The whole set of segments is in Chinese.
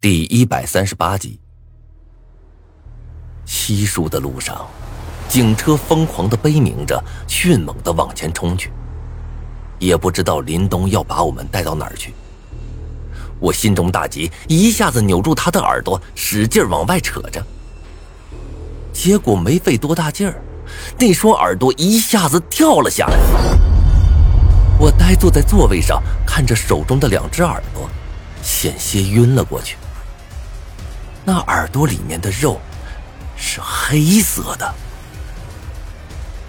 第一百三十八集，稀疏的路上，警车疯狂的悲鸣着，迅猛的往前冲去。也不知道林东要把我们带到哪儿去。我心中大急，一下子扭住他的耳朵，使劲往外扯着。结果没费多大劲儿，那双耳朵一下子掉了下来。我呆坐在座位上，看着手中的两只耳朵，险些晕了过去。那耳朵里面的肉是黑色的，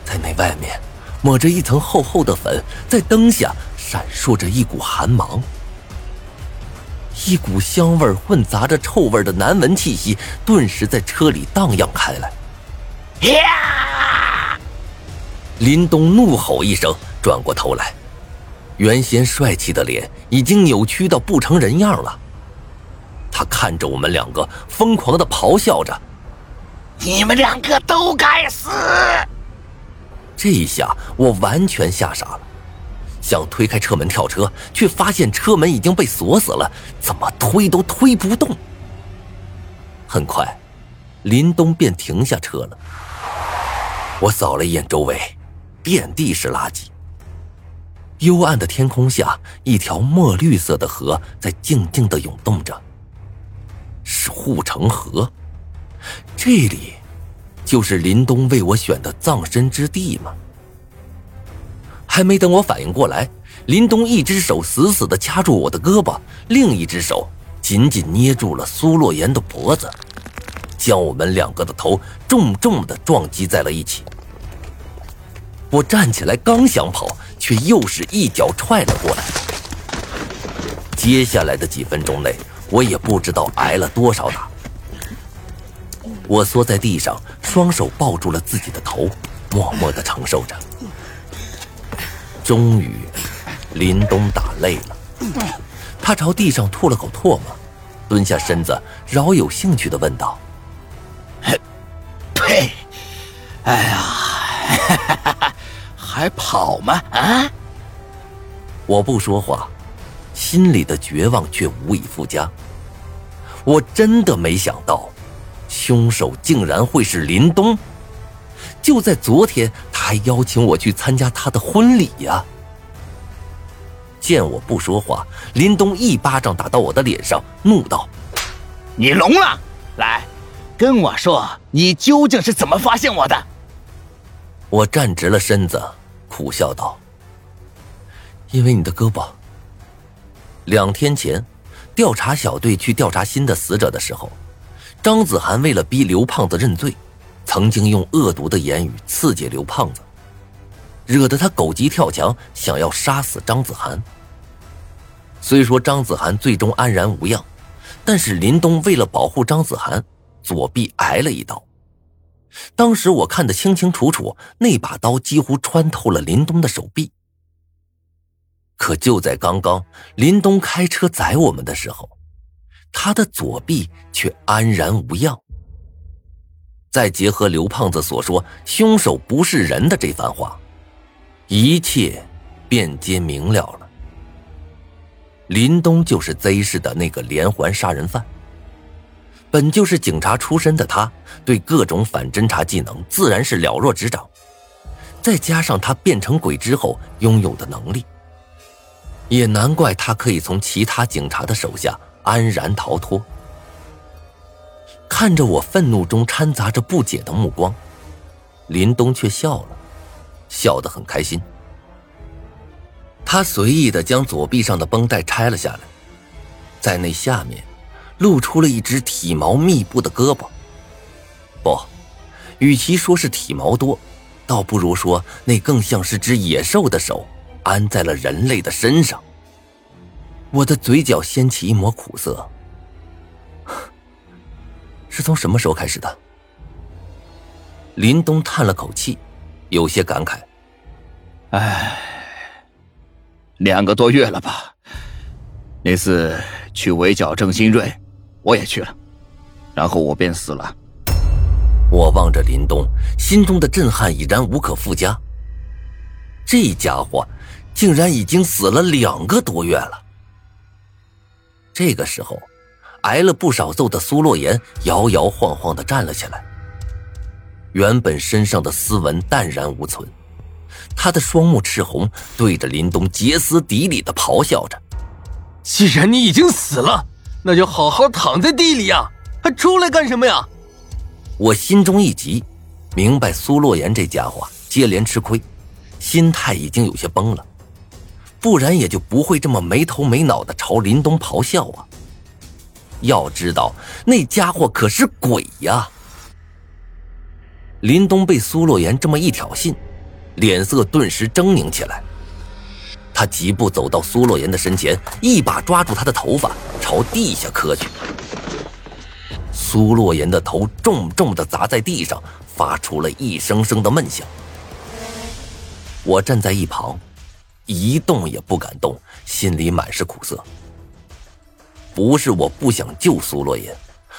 在那外面抹着一层厚厚的粉，在灯下闪烁着一股寒芒，一股香味混杂着臭味的难闻气息顿时在车里荡漾开来。呀！林东怒吼一声，转过头来，原先帅气的脸已经扭曲到不成人样了。他看着我们两个，疯狂的咆哮着：“你们两个都该死！”这一下我完全吓傻了，想推开车门跳车，却发现车门已经被锁死了，怎么推都推不动。很快，林东便停下车了。我扫了一眼周围，遍地是垃圾。幽暗的天空下，一条墨绿色的河在静静的涌动着。是护城河，这里就是林东为我选的葬身之地吗？还没等我反应过来，林东一只手死死的掐住我的胳膊，另一只手紧紧捏住了苏洛言的脖子，将我们两个的头重重的撞击在了一起。我站起来刚想跑，却又是一脚踹了过来。接下来的几分钟内。我也不知道挨了多少打，我缩在地上，双手抱住了自己的头，默默的承受着。终于，林东打累了，他朝地上吐了口唾沫，蹲下身子，饶有兴趣的问道：“呸！哎呀，还跑吗？啊？”我不说话。心里的绝望却无以复加。我真的没想到，凶手竟然会是林东。就在昨天，他还邀请我去参加他的婚礼呀。见我不说话，林东一巴掌打到我的脸上，怒道：“你聋了？来，跟我说，你究竟是怎么发现我的？”我站直了身子，苦笑道：“因为你的胳膊。”两天前，调查小队去调查新的死者的时候，张子涵为了逼刘胖子认罪，曾经用恶毒的言语刺激刘胖子，惹得他狗急跳墙，想要杀死张子涵。虽说张子涵最终安然无恙，但是林东为了保护张子涵，左臂挨了一刀。当时我看得清清楚楚，那把刀几乎穿透了林东的手臂。可就在刚刚，林东开车载我们的时候，他的左臂却安然无恙。再结合刘胖子所说“凶手不是人”的这番话，一切便皆明了了。林东就是 Z 市的那个连环杀人犯。本就是警察出身的他，对各种反侦查技能自然是了若指掌，再加上他变成鬼之后拥有的能力。也难怪他可以从其他警察的手下安然逃脱。看着我愤怒中掺杂着不解的目光，林东却笑了，笑得很开心。他随意的将左臂上的绷带拆了下来，在那下面，露出了一只体毛密布的胳膊。不，与其说是体毛多，倒不如说那更像是只野兽的手。安在了人类的身上，我的嘴角掀起一抹苦涩。是从什么时候开始的？林东叹了口气，有些感慨：“哎，两个多月了吧？那次去围剿郑新瑞，我也去了，然后我便死了。”我望着林东，心中的震撼已然无可复加。这家伙。竟然已经死了两个多月了。这个时候，挨了不少揍的苏洛言摇摇晃晃的站了起来，原本身上的斯文淡然无存，他的双目赤红，对着林东歇斯底里的咆哮着：“既然你已经死了，那就好好躺在地里呀，还出来干什么呀？”我心中一急，明白苏洛言这家伙接连吃亏，心态已经有些崩了，不然也就不会这么没头没脑的朝林东咆哮啊。要知道，那家伙可是鬼呀！林东被苏洛言这么一挑衅，脸色顿时狰狞起来。他疾步走到苏洛言的身前，一把抓住他的头发，朝地下磕去。苏洛言的头重重的砸在地上，发出了一声声的闷响。我站在一旁，一动也不敢动，心里满是苦涩。不是我不想救苏洛言，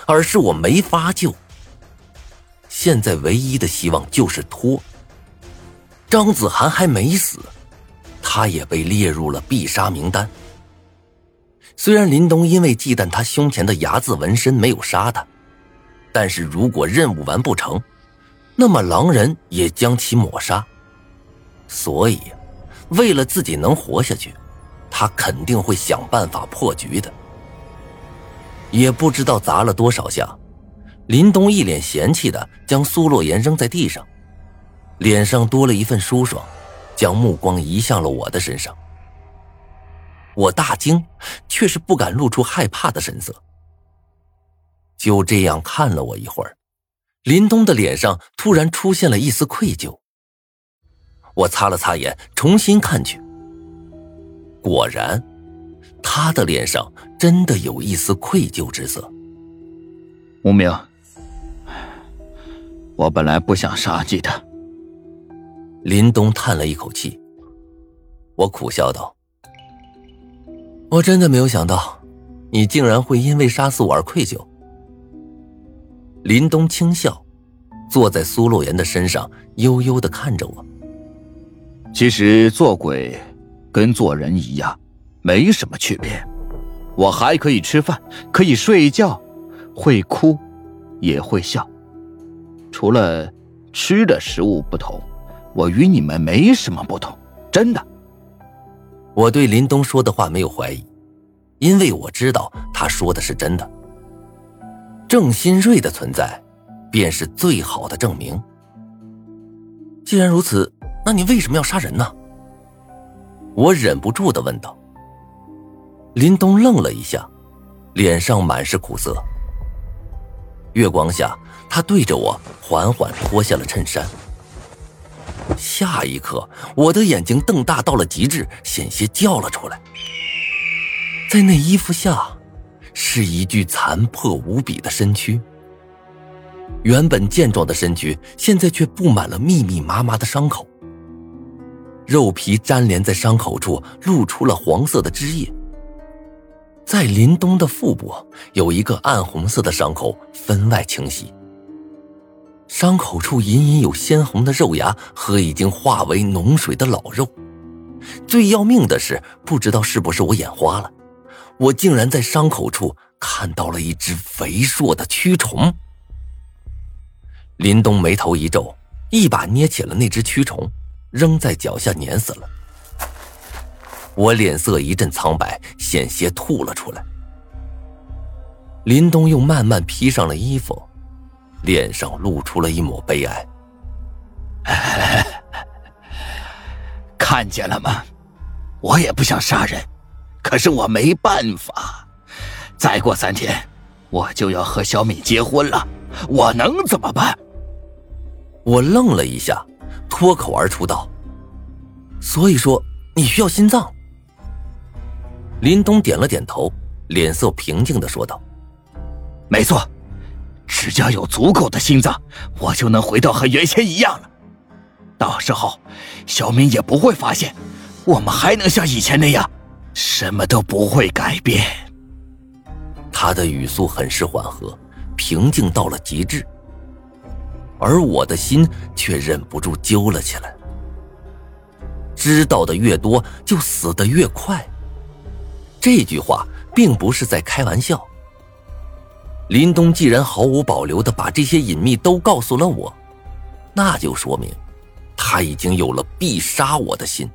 而是我没法救。现在唯一的希望就是拖。张子涵还没死，他也被列入了必杀名单。虽然林东因为忌惮他胸前的“牙”字纹身没有杀他，但是如果任务完不成，那么狼人也将其抹杀。所以，为了自己能活下去，他肯定会想办法破局的。也不知道砸了多少下，林东一脸嫌弃的将苏洛言扔在地上，脸上多了一份舒爽，将目光移向了我的身上。我大惊，却是不敢露出害怕的神色。就这样看了我一会儿，林东的脸上突然出现了一丝愧疚。我擦了擦眼，重新看去，果然。他的脸上真的有一丝愧疚之色。无名，我本来不想杀你的。林东叹了一口气，我苦笑道：“我真的没有想到，你竟然会因为杀死我而愧疚。”林东轻笑，坐在苏洛言的身上，悠悠的看着我。其实做鬼，跟做人一样。没什么区别，我还可以吃饭，可以睡觉，会哭，也会笑。除了吃的食物不同，我与你们没什么不同，真的。我对林东说的话没有怀疑，因为我知道他说的是真的。郑新瑞的存在，便是最好的证明。既然如此，那你为什么要杀人呢？我忍不住的问道。林东愣了一下，脸上满是苦涩。月光下，他对着我缓缓脱下了衬衫。下一刻，我的眼睛瞪大到了极致，险些叫了出来。在那衣服下，是一具残破无比的身躯。原本健壮的身躯，现在却布满了密密麻麻的伤口，肉皮粘连在伤口处，露出了黄色的汁液。在林东的腹部有一个暗红色的伤口，分外清晰。伤口处隐隐有鲜红的肉芽和已经化为脓水的老肉。最要命的是，不知道是不是我眼花了，我竟然在伤口处看到了一只肥硕的蛆虫。林东眉头一皱，一把捏起了那只蛆虫，扔在脚下碾死了。我脸色一阵苍白，险些吐了出来。林东又慢慢披上了衣服，脸上露出了一抹悲哀。看见了吗？我也不想杀人，可是我没办法。再过三天，我就要和小米结婚了，我能怎么办？我愣了一下，脱口而出道：“所以说，你需要心脏。”林东点了点头，脸色平静的说道：“没错，只要有足够的心脏，我就能回到和原先一样了。到时候，小敏也不会发现，我们还能像以前那样，什么都不会改变。”他的语速很是缓和，平静到了极致，而我的心却忍不住揪了起来。知道的越多，就死的越快。这句话并不是在开玩笑，林东既然毫无保留的把这些隐秘都告诉了我，那就说明他已经有了必杀我的心。